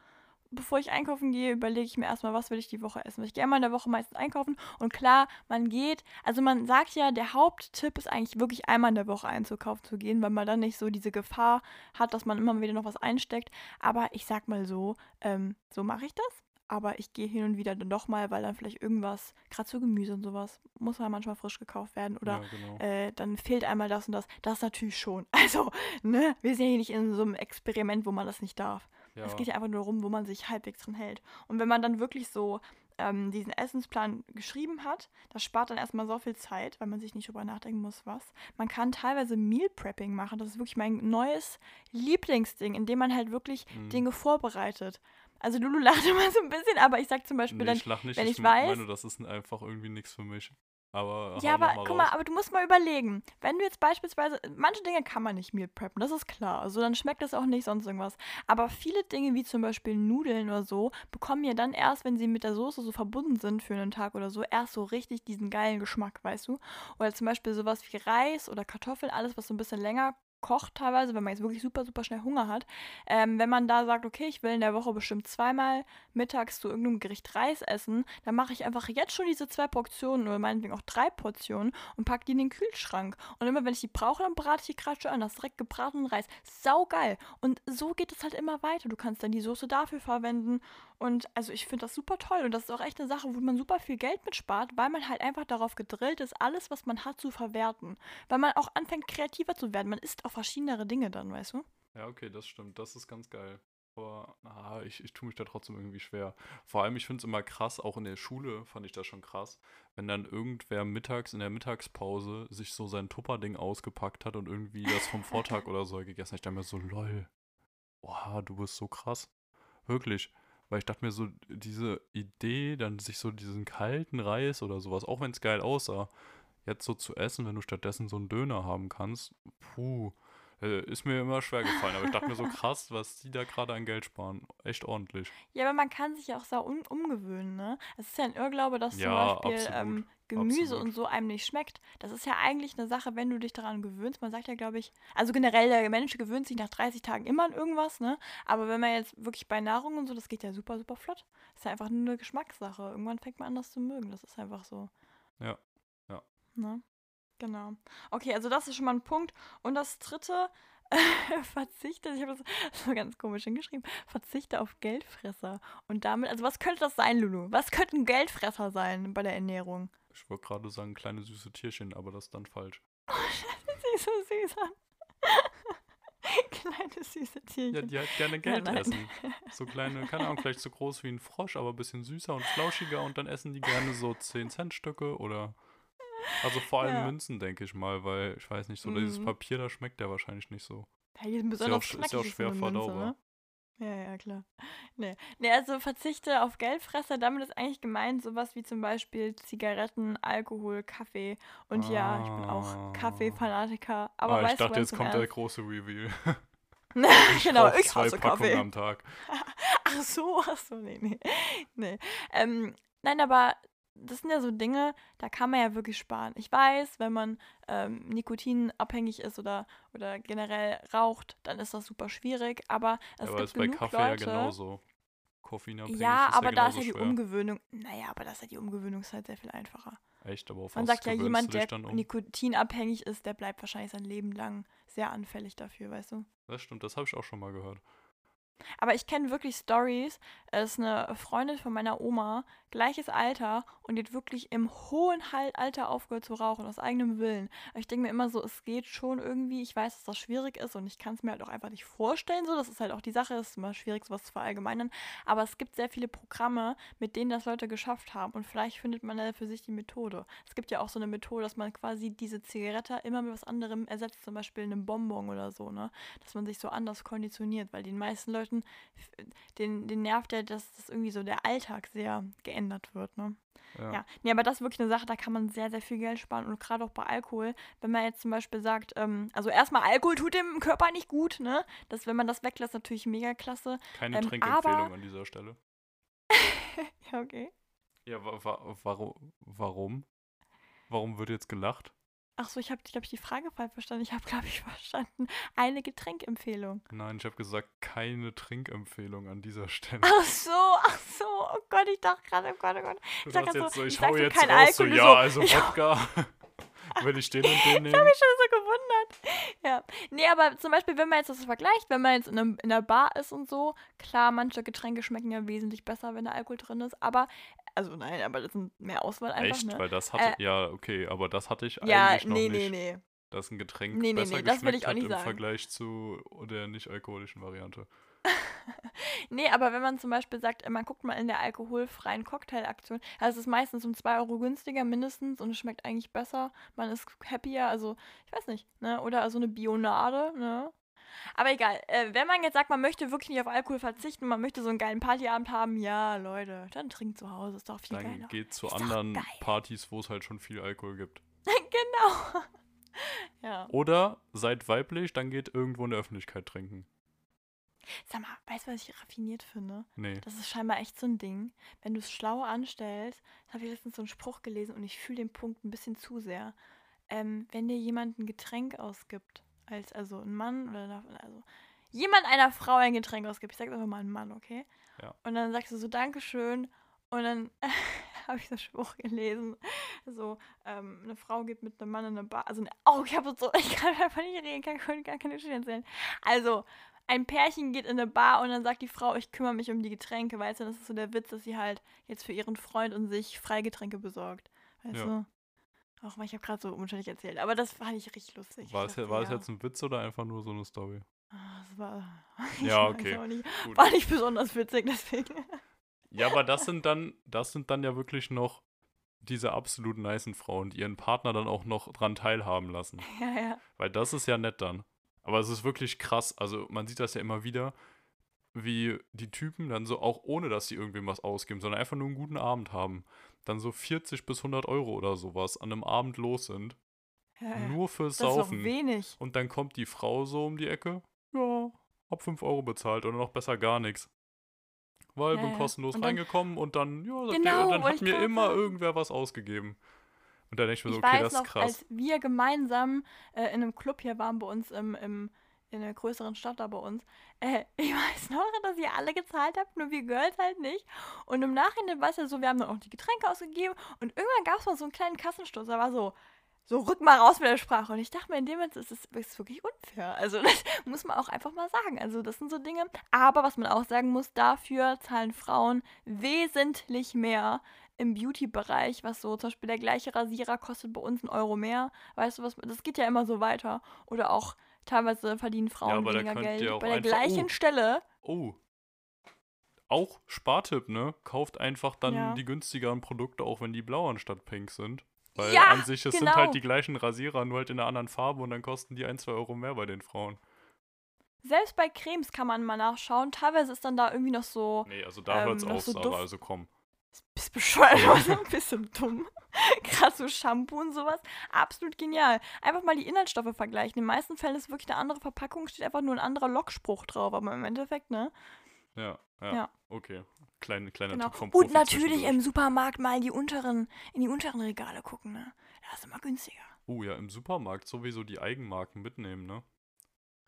bevor ich einkaufen gehe, überlege ich mir erstmal, was will ich die Woche essen. Ich gehe einmal in der Woche meistens einkaufen und klar, man geht, also man sagt ja, der Haupttipp ist eigentlich wirklich einmal in der Woche einzukaufen zu gehen, weil man dann nicht so diese Gefahr hat, dass man immer wieder noch was einsteckt. Aber ich sag mal so, ähm, so mache ich das. Aber ich gehe hin und wieder dann doch mal, weil dann vielleicht irgendwas, gerade so Gemüse und sowas, muss ja manchmal frisch gekauft werden oder ja, genau. äh, dann fehlt einmal das und das. Das natürlich schon. [laughs] Also, ne, wir sind ja hier nicht in so einem Experiment, wo man das nicht darf. Ja. Es geht ja einfach nur darum, wo man sich halbwegs dran hält. Und wenn man dann wirklich so ähm, diesen Essensplan geschrieben hat, das spart dann erstmal so viel Zeit, weil man sich nicht drüber nachdenken muss, was. Man kann teilweise Meal Prepping machen. Das ist wirklich mein neues Lieblingsding, in dem man halt wirklich Mhm. Dinge vorbereitet. Also Lulu lacht [laughs] immer so ein bisschen, aber ich sag zum Beispiel Nee, dann, ich lach nicht, wenn ich, ich weiß- meine, das ist einfach irgendwie nichts für mich. Aber Ja, aber mal guck mal, raus. aber du musst mal überlegen. Wenn du jetzt beispielsweise, manche Dinge kann man nicht meal preppen, das ist klar. Also dann schmeckt es auch nicht sonst irgendwas. Aber viele Dinge, wie zum Beispiel Nudeln oder so, bekommen ja dann erst, wenn sie mit der Soße so verbunden sind für einen Tag oder so, erst so richtig diesen geilen Geschmack, weißt du? Oder zum Beispiel sowas wie Reis oder Kartoffeln, alles, was so ein bisschen länger kocht teilweise, wenn man jetzt wirklich super, super schnell Hunger hat. Ähm, wenn man da sagt, okay, ich will in der Woche bestimmt zweimal mittags zu irgendeinem Gericht Reis essen, dann mache ich einfach jetzt schon diese zwei Portionen oder meinetwegen auch drei Portionen und packe die in den Kühlschrank. Und immer wenn ich die brauche, dann brate ich die gerade schon an. Das direkt gebratenen Reis. Sau geil. Und so geht es halt immer weiter. Du kannst dann die Soße dafür verwenden. Und also ich finde das super toll. Und das ist auch echt eine Sache, wo man super viel Geld mitspart, weil man halt einfach darauf gedrillt ist, alles, was man hat, zu verwerten. Weil man auch anfängt, kreativer zu werden. Man isst auch verschiedenere Dinge dann, weißt du? Ja, okay, das stimmt. Das ist ganz geil. Aber ah, ich, ich tue mich da trotzdem irgendwie schwer. Vor allem, ich finde es immer krass, auch in der Schule fand ich das schon krass, wenn dann irgendwer mittags in der Mittagspause sich so sein Tupperding ausgepackt hat und irgendwie das vom Vortag [laughs] oder so gegessen hat. Ich dachte mir so, lol, oha, du bist so krass. Wirklich. Weil ich dachte mir so, diese Idee, dann sich so diesen kalten Reis oder sowas, auch wenn es geil aussah, jetzt so zu essen, wenn du stattdessen so einen Döner haben kannst, puh, ist mir immer schwer gefallen. Aber ich dachte mir so krass, was die da gerade an Geld sparen. Echt ordentlich. Ja, aber man kann sich ja auch sau um, umgewöhnen, ne? Es ist ja ein Irrglaube, dass Ja, zum Beispiel ähm, Gemüse absolut. und so einem nicht schmeckt. Das ist ja eigentlich eine Sache, wenn du dich daran gewöhnst. Man sagt ja, glaube ich, also generell, der Mensch gewöhnt sich nach 30 Tagen immer an irgendwas, ne? Aber wenn man jetzt wirklich bei Nahrung und so, das geht ja super, super flott. Das ist ja einfach nur eine Geschmackssache. Irgendwann fängt man an, das zu mögen. Das ist einfach so. Ja, ja. Ne? Genau. Okay, also das ist schon mal ein Punkt. Und das dritte, [laughs] verzichte, ich habe das so ganz komisch hingeschrieben, verzichte auf Geldfresser. Und damit, also was könnte das sein, Lulu? Was könnten Geldfresser sein bei der Ernährung? Ich wollte gerade sagen, kleine süße Tierchen, aber das ist dann falsch. Siehst so süß an. Kleine süße Ja, Tierchen. die halt gerne Geld nein. essen. [laughs] So kleine, keine Ahnung, vielleicht so groß wie ein Frosch, aber ein bisschen süßer und flauschiger und dann essen die gerne so 10-Cent-Stücke oder. Also vor allem Ja. Münzen, denke ich mal, weil ich weiß nicht, so dieses Mhm. Papier, da schmeckt der wahrscheinlich nicht so. Ja, Ist ja auch ist ja auch schwer verdaubar. ne? Ja, ja, klar. Nee. nee, also verzichte auf Geldfresser, damit ist eigentlich gemeint sowas wie zum Beispiel Zigaretten, Alkohol, Kaffee. Und ja, ich bin auch Ah. Kaffeefanatiker. Aber ah, ich weißt dachte, jetzt kommt der Ernst? große Reveal. [laughs] [laughs] Ich genau, ich zwei hasse Packungen Kaffee. am Tag. [laughs] Ach so, ach so, nee, nee. nee. Ähm, nein, aber das sind ja so Dinge, da kann man ja wirklich sparen. Ich weiß, wenn man ähm, nikotinabhängig ist oder, oder generell raucht, dann ist das super schwierig. Aber es aber gibt ist bei genug Kaffee Leute, ja genauso. Koffeinabhängig Ja, aber da ist ja die schwer. Umgewöhnung. Naja, aber da ist ja die Umgewöhnungszeit sehr viel einfacher. Echt, aber auf Man sagt ja, jemand, der um? nikotinabhängig ist, der bleibt wahrscheinlich sein Leben lang sehr anfällig dafür, weißt du? Das stimmt, das habe ich auch schon mal gehört. Aber ich kenne wirklich Stories. Ist eine Freundin von meiner Oma, gleiches Alter, und die hat wirklich im hohen Alter aufgehört zu rauchen, aus eigenem Willen. Ich denke mir immer so, es geht schon irgendwie. Ich weiß, dass das schwierig ist und ich kann es mir halt auch einfach nicht vorstellen. So, das ist halt auch die Sache, es ist immer schwierig, sowas zu verallgemeinern. Aber es gibt sehr viele Programme, mit denen das Leute geschafft haben. Und vielleicht findet man da für sich die Methode. Es gibt ja auch so eine Methode, dass man quasi diese Zigarette immer mit was anderem ersetzt, zum Beispiel einem Bonbon oder so, ne? Dass man sich so anders konditioniert, weil den meisten Leuten, den, den nervt ja, dass das irgendwie so der Alltag sehr geändert wird, ne? Ja. Ja, nee, aber das ist wirklich eine Sache, da kann man sehr, sehr viel Geld sparen und gerade auch bei Alkohol, wenn man jetzt zum Beispiel sagt, ähm, also erstmal Alkohol tut dem Körper nicht gut, ne? Das, wenn man das weglässt, natürlich mega klasse. Keine Ähm, Trinkempfehlung an dieser Stelle. [laughs] Ja, okay. Ja, wa wa warum? Warum? Warum wird jetzt gelacht? Ach so, ich habe, glaube ich, die Frage falsch verstanden. Ich habe, glaube ich, [laughs] verstanden. Eine Getränkempfehlung. Nein, ich habe gesagt, keine Trinkempfehlung an dieser Stelle. Ach so, ach so. Oh Gott, ich dachte gerade, oh Gott, oh Gott. Grad jetzt so, so, ich ich hau jetzt kein raus, so, Alkohol, ja, so, also ich- Wodka. [laughs] Will ich den und den [laughs] Ich habe nehmen? mich schon so gewundert. Ja. Nee, aber zum Beispiel, wenn man jetzt das vergleicht, wenn man jetzt in, einem, in einer Bar ist und so, klar, manche Getränke schmecken ja wesentlich besser, wenn da Alkohol drin ist, aber, also nein, aber das sind mehr Auswahl einfach, Echt? ne? Weil das hatte, Äh, ja, okay, aber das hatte ich ja, eigentlich noch nee, nicht. nee, nee. Dass ein Getränk Nee, nee, besser nee, das will geschmeckt ich auch hat im sagen. Vergleich zu der nicht alkoholischen Variante. [laughs] Nee, aber wenn man zum Beispiel sagt, man guckt mal in der alkoholfreien Cocktailaktion, also es ist meistens um 2 Euro günstiger mindestens und es schmeckt eigentlich besser. Man ist happier, also ich weiß nicht, ne? Oder so eine Bionade, ne? Aber egal, äh, wenn man jetzt sagt, man möchte wirklich nicht auf Alkohol verzichten, man möchte so einen geilen Partyabend haben, ja, Leute, dann trinkt zu Hause, ist doch viel Dann geiler. geht zu Ist anderen. Partys, wo es halt schon viel Alkohol gibt. [laughs] genau. [laughs] ja. Oder seid weiblich, dann geht irgendwo in der Öffentlichkeit trinken. Sag mal, weißt du, was ich raffiniert finde? Nee. Das ist scheinbar echt so ein Ding. Wenn du es schlau anstellst, habe ich letztens so einen Spruch gelesen und ich fühle den Punkt ein bisschen zu sehr. Ähm, wenn dir jemand ein Getränk ausgibt, als also ein Mann oder also jemand einer Frau ein Getränk ausgibt, ich sage einfach mal ein Mann, okay? Ja. Und dann sagst du so Dankeschön und dann [laughs] habe ich so einen Spruch gelesen, so ähm, eine Frau geht mit einem Mann in eine Bar, also ne, oh, ich habe so, [laughs] ich kann einfach nicht reden, kann, kann gar keine Geschichte erzählen. Also ein Pärchen geht in eine Bar und dann sagt die Frau, ich kümmere mich um die Getränke, weißt du, das ist so der Witz, dass sie halt jetzt für ihren Freund und sich Freigetränke besorgt, weißt Ja. du? Auch mal, ich habe gerade so unschuldig erzählt, aber das fand ich richtig lustig. War es, dachte, war es ja, jetzt ein Witz oder einfach nur so eine Story? ah, das war, [laughs] Ja, okay. nicht, war nicht besonders witzig, deswegen. [laughs] Ja, aber das [laughs] sind dann, das sind dann ja wirklich noch diese absolut nicen Frauen, die ihren Partner dann auch noch dran teilhaben lassen. ja, ja. Weil das ist ja nett dann. Aber es ist wirklich krass. Also man sieht das ja immer wieder, wie die Typen dann so, auch ohne dass sie irgendwem was ausgeben, sondern einfach nur einen guten Abend haben, dann so 40 bis 100 Euro oder sowas an einem Abend los sind. ja. Nur fürs das ist Saufen. wenig. Und dann kommt die Frau so um die Ecke. Ja, hab 5 Euro bezahlt oder noch besser gar nichts. Weil Ja, bin kostenlos Und reingekommen und dann, ja, Genau, der, dann hat mir immer irgendwer was ausgegeben. Und dann denke ich mir so, Ich okay, weiß das ist noch, krass. als wir gemeinsam äh, in einem Club hier waren bei uns im, im, in einer größeren Stadt da bei uns, äh, [laughs] ich weiß noch, dass ihr alle gezahlt habt, nur wir Girls halt nicht. Und im Nachhinein war es ja so, wir haben dann auch die Getränke ausgegeben und irgendwann gab es mal so einen kleinen Kassenstoß, da war so, so rück mal raus mit der Sprache. Und ich dachte mir, in dem Moment ist es ist wirklich unfair. Also [laughs] das muss man auch einfach mal sagen. Also das sind so Dinge. Aber was man auch sagen muss, dafür zahlen Frauen wesentlich mehr im Beauty-Bereich, was so zum Beispiel der gleiche Rasierer kostet bei uns einen Euro mehr. Weißt du was? Das geht ja immer so weiter. Oder auch teilweise verdienen Frauen aber da weniger Geld. Bei der einfach- gleichen Oh. Stelle. Oh. Auch Spartipp, ne? Kauft einfach dann Ja. die günstigeren Produkte, auch wenn die blau anstatt pink sind. Weil Ja, an sich, es sind genau. halt die gleichen Rasierer, nur halt in einer anderen Farbe und dann kosten die ein, zwei Euro mehr bei den Frauen. Selbst bei Cremes kann man mal nachschauen. Teilweise ist dann da irgendwie noch so. Nee, also da Ähm, hört's noch auf, so Sarah, also komm. Bist bescheuert, also ein bisschen dumm. [laughs] Gerade so Shampoo und sowas. Absolut genial. Einfach mal die Inhaltsstoffe vergleichen. In den meisten Fällen ist wirklich eine andere Verpackung, steht einfach nur ein anderer Lockspruch drauf. Aber im Endeffekt, ne? Ja, ja, Ja. okay. Kleine, kleiner Genau. Tipp vom Und natürlich im Supermarkt mal in die unteren, in die unteren Regale gucken, ne? Da ist immer günstiger. Oh ja, im Supermarkt sowieso die Eigenmarken mitnehmen, ne?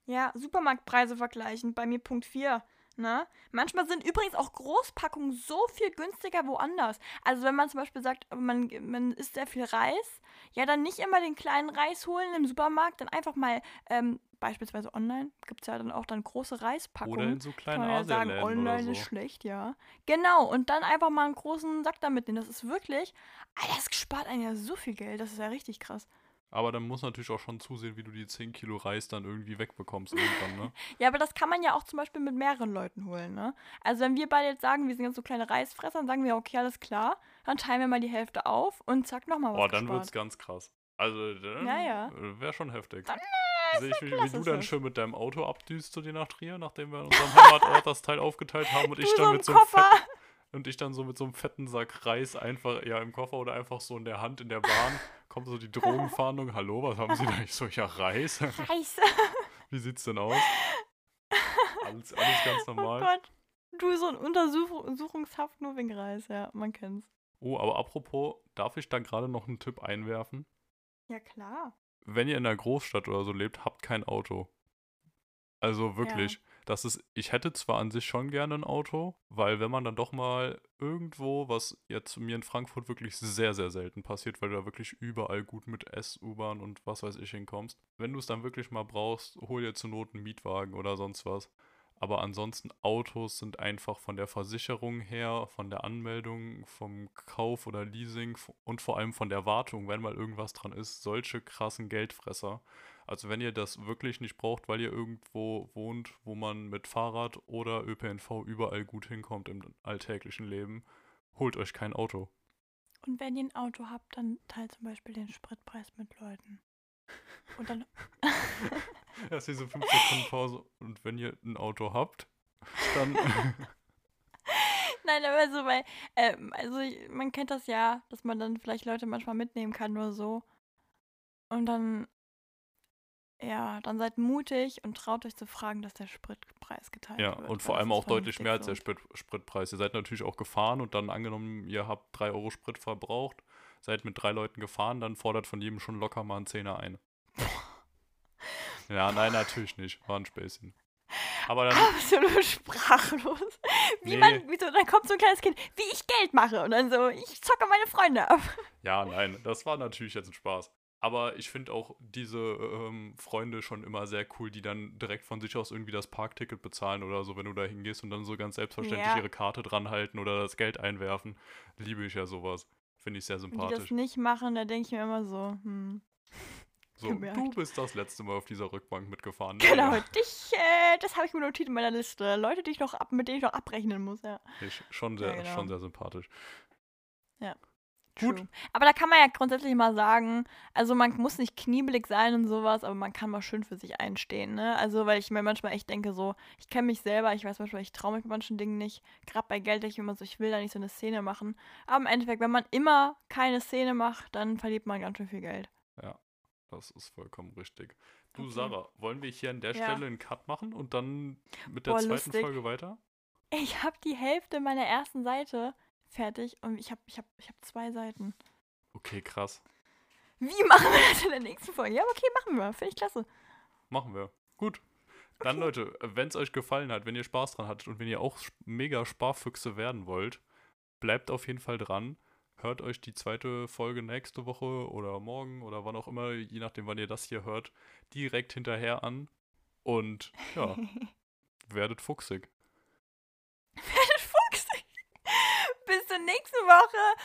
Ja, Supermarktpreise vergleichen. Bei mir Punkt 4. Ne? Manchmal sind übrigens auch Großpackungen so viel günstiger woanders. Also wenn man zum Beispiel sagt, man, man isst sehr viel Reis, ja dann nicht immer den kleinen Reis holen im Supermarkt, dann einfach mal ähm, beispielsweise online gibt es ja dann auch dann große Reispackungen. Oder in so kleinen Kann man ja sagen, online oder ist so. schlecht, ja. Genau, und dann einfach mal einen großen Sack da mitnehmen. Das ist wirklich, ah, das spart einem ja so viel Geld, das ist ja richtig krass. Aber dann muss natürlich auch schon zusehen, wie du die 10 Kilo Reis dann irgendwie wegbekommst irgendwann, ne? [laughs] Ja, aber das kann man ja auch zum Beispiel mit mehreren Leuten holen, ne? Also wenn wir beide jetzt sagen, wir sind jetzt so kleine Reisfresser, dann sagen wir, okay, alles klar, dann teilen wir mal die Hälfte auf und zack, nochmal was Boah, dann gespart. wird's ganz krass. Also, dann Ja, ja. wäre schon heftig. Dann, Sehe ich, wie, wie du dann schön mit deinem Auto abdüst zu dir nach Trier, nachdem wir in unserem Heimatort das Teil aufgeteilt haben und Du ich so dann im mit so einem Koffer. Und ich dann so mit so einem fetten Sack Reis einfach, ja, im Koffer oder einfach so in der Hand in der Bahn, [laughs] kommt so die Drogenfahndung, hallo, was haben Sie da? Ich so, ja, Reis? Scheiße. [laughs] Wie sieht's denn aus? Alles, alles ganz Oh normal. Gott. Du so ein Untersuchungshaft nur wegen Reis, ja, man kennt's. Oh, aber apropos, darf ich da gerade noch einen Tipp einwerfen? Ja, klar. Wenn ihr in einer Großstadt oder so lebt, habt kein Auto. Also wirklich, das ist, ich hätte zwar an sich schon gerne ein Auto, weil wenn man dann doch mal irgendwo, was jetzt mir in Frankfurt wirklich sehr, sehr selten passiert, weil du da wirklich überall gut mit S, U-Bahn und was weiß ich hinkommst, wenn du es dann wirklich mal brauchst, hol dir zur Not einen Mietwagen oder sonst was. Aber ansonsten Autos sind einfach von der Versicherung her, von der Anmeldung, vom Kauf oder Leasing und vor allem von der Wartung, wenn mal irgendwas dran ist, solche krassen Geldfresser. Also wenn ihr das wirklich nicht braucht, weil ihr irgendwo wohnt, wo man mit Fahrrad oder ÖPNV überall gut hinkommt im alltäglichen Leben, holt euch kein Auto. Und wenn ihr ein Auto habt, dann teilt zum Beispiel den Spritpreis mit Leuten. Und dann. [laughs] [laughs] [laughs] Erst diese 5 Sekunden Pause. Und wenn ihr ein Auto habt, dann [laughs] Nein, aber so, weil, ähm, also ich, man kennt das ja, dass man dann vielleicht Leute manchmal mitnehmen kann oder so. Und dann, ja, dann seid mutig und traut euch zu fragen, dass der Spritpreis geteilt Ja, wird. und vor allem auch deutlich mehr als der Sprit Spritpreis. Ihr seid natürlich auch gefahren und dann angenommen, ihr habt 3 Euro Sprit verbraucht, seid mit drei Leuten gefahren, dann fordert von jedem schon locker mal einen Zehner ein. Ja, nein, natürlich nicht. War ein Späßchen. Aber dann, Absolut sprachlos. Wie Nee. man, wie so, dann kommt so ein kleines Kind, wie ich Geld mache. Und dann so, ich zocke meine Freunde ab. ja, nein, das war natürlich jetzt ein Spaß. Aber ich finde auch diese ähm, Freunde schon immer sehr cool, die dann direkt von sich aus irgendwie das Parkticket bezahlen oder so, wenn du da hingehst und dann so ganz selbstverständlich Ja. ihre Karte dran halten oder das Geld einwerfen. Liebe ich ja sowas. Finde ich sehr Und die das sympathisch. nicht machen, da denke ich mir immer so, hm. So, gemerkt. du bist das letzte Mal auf dieser Rückbank mitgefahren. Genau, Ja, dich, äh, das habe ich mir notiert in meiner Liste. Leute, die ich noch ab, mit denen ich noch abrechnen muss, ja. ich, schon, sehr, Ja, genau. schon sehr sympathisch. True. Gut. Aber da kann man ja grundsätzlich mal sagen, also man muss nicht kniebelig sein und sowas, aber man kann mal schön für sich einstehen, ne? Also, weil ich mir manchmal echt denke, so, ich kenne mich selber, ich weiß manchmal, ich traue mich bei manchen Dingen nicht. Gerade bei Geld ich immer so, ich will da nicht so eine Szene machen. Aber im Endeffekt, wenn man immer keine Szene macht, dann verliert man ganz schön viel Geld. Das ist vollkommen richtig. Du, Okay. Sarah, wollen wir hier an der Ja. Stelle einen Cut machen und dann mit der Boah, zweiten lustig. Folge weiter? Ich habe die Hälfte meiner ersten Seite fertig und ich habe ich hab, ich hab zwei Seiten. Okay, krass. Wie machen wir das in der nächsten Folge? Ja, okay, machen wir. Finde ich klasse. Machen wir. Gut. Dann, Leute, wenn es euch gefallen hat, wenn ihr Spaß dran hattet und wenn ihr auch mega Sparfüchse werden wollt, bleibt auf jeden Fall dran. Hört euch die zweite Folge nächste Woche oder morgen oder wann auch immer, je nachdem, wann ihr das hier hört, direkt hinterher an. Und ja, [laughs] werdet fuchsig. Fuchs. [laughs] Bis zur nächsten Woche.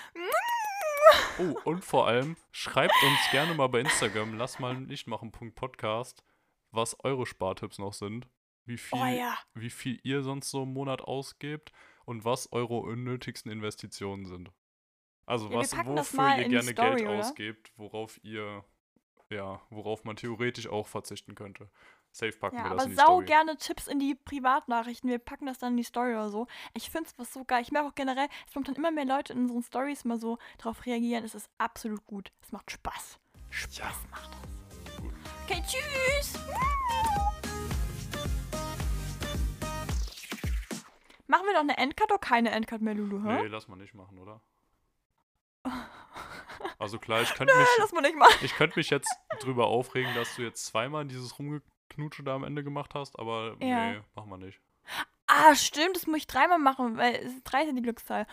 Oh, und vor allem, schreibt uns gerne mal bei Instagram, lass mal nicht machen, Punkt Podcast, was eure Spartipps noch sind. Wie viel, Oh ja. wie viel ihr sonst so im Monat ausgebt und was eure unnötigsten Investitionen sind. Also Ja, was, wofür ihr gerne Story, Geld oder? ausgebt, worauf ihr, ja, worauf man theoretisch auch verzichten könnte. Safe packen Ja, wir das aber in die sau Story. gerne Tipps in die Privatnachrichten. Wir packen das dann in die Story oder so. Ich finde es was so geil. Ich merke auch generell, es kommt dann immer mehr Leute in unseren Stories mal so drauf reagieren. Es ist absolut gut. Es macht Spaß. Spaß Ja. macht das. Gut. Okay, tschüss. Machen wir doch eine Endcard oder keine Endcard mehr, Lulu, hä? Nee, lass mal nicht machen, oder? Also klar, ich könnte mich, könnte mich jetzt drüber aufregen, dass du jetzt zweimal dieses Rumgeknutsche da am Ende gemacht hast, aber Ja. nee, machen wir nicht. Ah, stimmt, das muss ich dreimal machen, weil es ist 13 die Glückszahl.